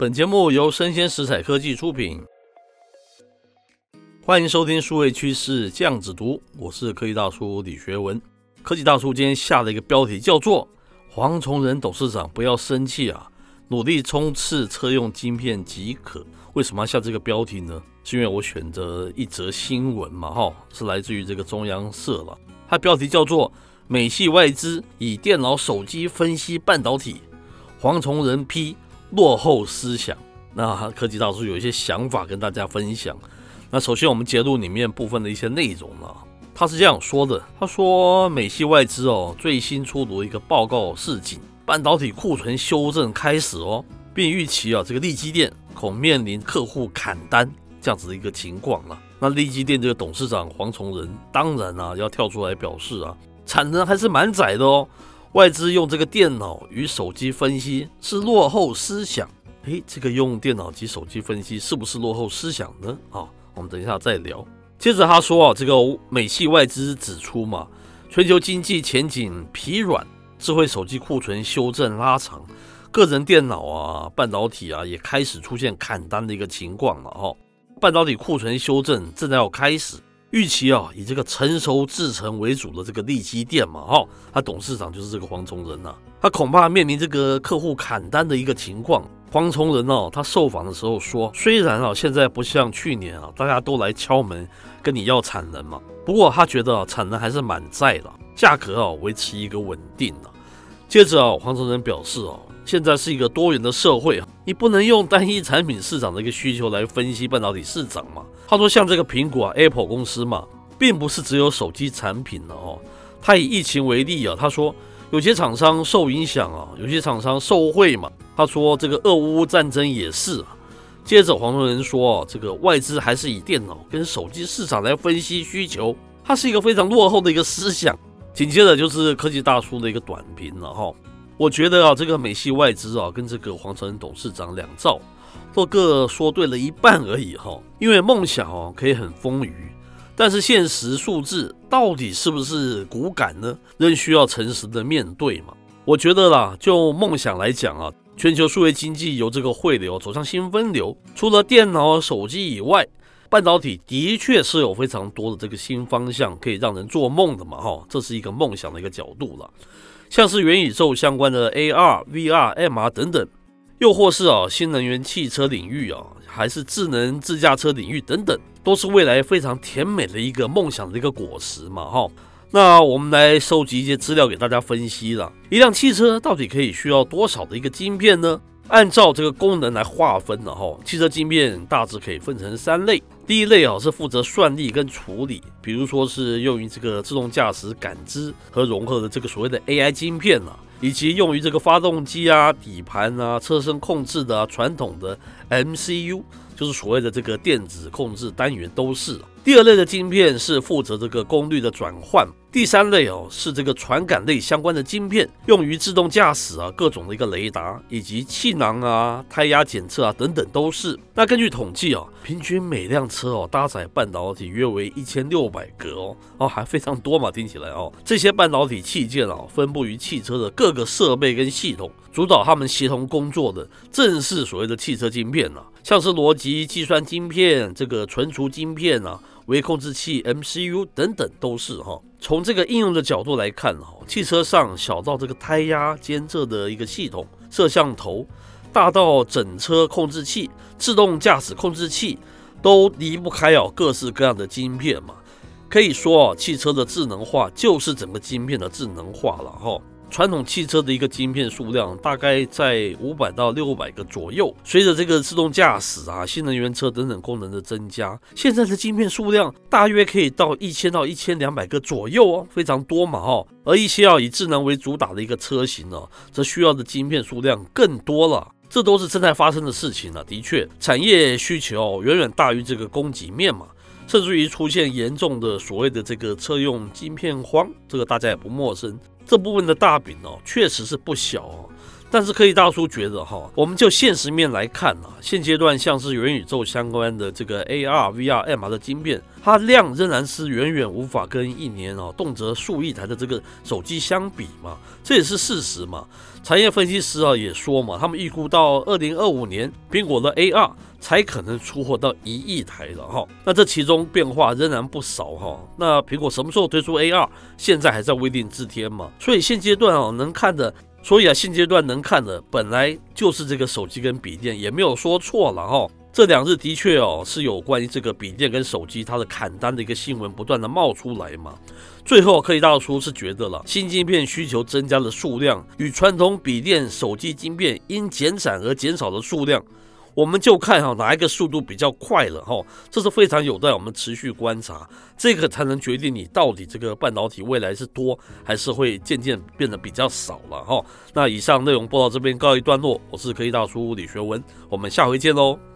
本节目由生鲜食材科技出品，欢迎收听数位趋势酱子读，我是科技大叔李学文。科技大叔今天下了一个标题，叫做“黄崇仁董事长不要生气啊，努力冲刺车用晶片即可”。为什么要下这个标题呢？是因为我选择一则新闻嘛，哈，是来自于这个中央社了。它标题叫做“美系外资以电脑、手机分析半导体”，黄崇仁批落后思想。那科技大叔有一些想法跟大家分享。那首先我们截录里面部分的一些内容了。他是这样说的：他说美系外资哦，最新出炉一个报告示警，半导体库存修正开始哦，并预期啊这个力积电。恐面临客户砍单这样子的一个情况了。那力积电这个董事长黄崇仁当然啊要跳出来表示啊，产能还是蛮窄的哦。外资用这个电脑与手机分析是落后思想。诶，这个用电脑及手机分析是不是落后思想呢？啊，我们等一下再聊。接着他说啊，这个美系外资指出嘛，全球经济前景疲软，智慧手机库存修正拉长。个人电脑啊，半导体啊，也开始出现砍单的一个情况了哦。半导体库存修正正在要开始，预期啊，以这个成熟制程为主的这个利基店嘛哈，他董事长就是这个黄崇仁呐，他恐怕面临这个客户砍单的一个情况。黄崇仁哦，他受访的时候说，虽然啊，现在不像去年啊，大家都来敲门跟你要产能嘛，不过他觉得啊，产能还是满载的，价格啊维持一个稳定的。接着啊，黄崇仁表示哦。现在是一个多元的社会，你不能用单一产品市场的一个需求来分析半导体市场嘛。他说，像这个苹果，Apple 公司嘛，并不是只有手机产品的哦。他以疫情为例啊，他说有些厂商受影响啊，有些厂商受惠嘛。他说这个俄乌战争也是。接着黄崇仁说，这个外资还是以电脑跟手机市场来分析需求，它是一个非常落后的一个思想。紧接着就是科技大叔的一个短评了哈。我觉得啊，这个美系外资啊，跟这个黄崇仁董事长两造，都各说对了一半而已哈。因为梦想哦可以很丰腴，但是现实数字到底是不是骨感呢？仍需要诚实的面对嘛。我觉得啦，就梦想来讲啊，全球数位经济由这个汇流走向新分流，除了电脑、手机以外，半导体的确是有非常多的这个新方向可以让人做梦的嘛哈。这是一个梦想的一个角度了。像是元宇宙相关的 AR、VR、MR 等等，又或是啊新能源汽车领域啊，还是智能自驾车领域等等，都是未来非常甜美的一个梦想的一个果实嘛哈。那我们来收集一些资料给大家分析了，一辆汽车到底可以需要多少的一个晶片呢？按照这个功能来划分的哈，汽车晶片大致可以分成三类。第一类啊是负责算力跟处理，比如说是用于这个自动驾驶感知和融合的这个所谓的 AI 晶片啊，以及用于这个发动机啊、底盘啊、车身控制的啊，传统的 MCU，就是所谓的这个电子控制单元都是。第二类的晶片是负责这个功率的转换。第三类哦，是这个传感类相关的晶片，用于自动驾驶啊，各种的一个雷达以及气囊啊、胎压检测啊等等都是。那根据统计啊，平均每辆车哦搭载半导体约为一千六百个哦，哦还非常多嘛，听起来哦。这些半导体器件啊，分布于汽车的各个设备跟系统，主导他们协同工作的正是所谓的汽车晶片啊，像是逻辑计算晶片、这个存储晶片啊。微控制器 MCU 等等都是哈。从这个应用的角度来看哈，汽车上小到这个胎压监测的一个系统、摄像头，大到整车控制器、自动驾驶控制器，都离不开哦各式各样的晶片嘛。可以说啊，汽车的智能化就是整个晶片的智能化了哈。传统汽车的一个晶片数量大概在五百到六百个左右，随着这个自动驾驶啊、新能源车等等功能的增加，现在的晶片数量大约可以到一千到一千两百个左右哦，非常多嘛哦。而一些要以智能为主打的一个车型呢，则需要的晶片数量更多了，这都是正在发生的事情了。的确，产业需求远远大于这个供给面嘛，甚至于出现严重的所谓的这个车用晶片荒，这个大家也不陌生。这部分的大饼哦，确实是不小哦。但是科技大叔觉得哈，我们就现实面来看啊，现阶段像是元宇宙相关的这个 AR、VR、MR 的晶片，它量仍然是远远无法跟一年哦动辄数亿台的这个手机相比嘛，这也是事实嘛。产业分析师啊也说嘛，他们预估到二零二五年，苹果的 AR 才可能出货到一亿台了哈。那这其中变化仍然不少哈。那苹果什么时候推出 AR，现在还在未定之天嘛。所以现阶段啊能看的。所以啊，现阶段能看的本来就是这个手机跟笔电，也没有说错了哈。这两日的确哦是有关于这个笔电跟手机它的砍单的一个新闻不断的冒出来嘛。最后科技大叔是觉得了，新晶片需求增加的数量与传统笔电、手机晶片因减产而减少的数量。我们就看哈哪一个速度比较快了哈，这是非常有待我们持续观察，这个才能决定你到底这个半导体未来是多还是会渐渐变得比较少了哈。那以上内容播到这边告一段落，我是科技大叔李学文，我们下回见喽。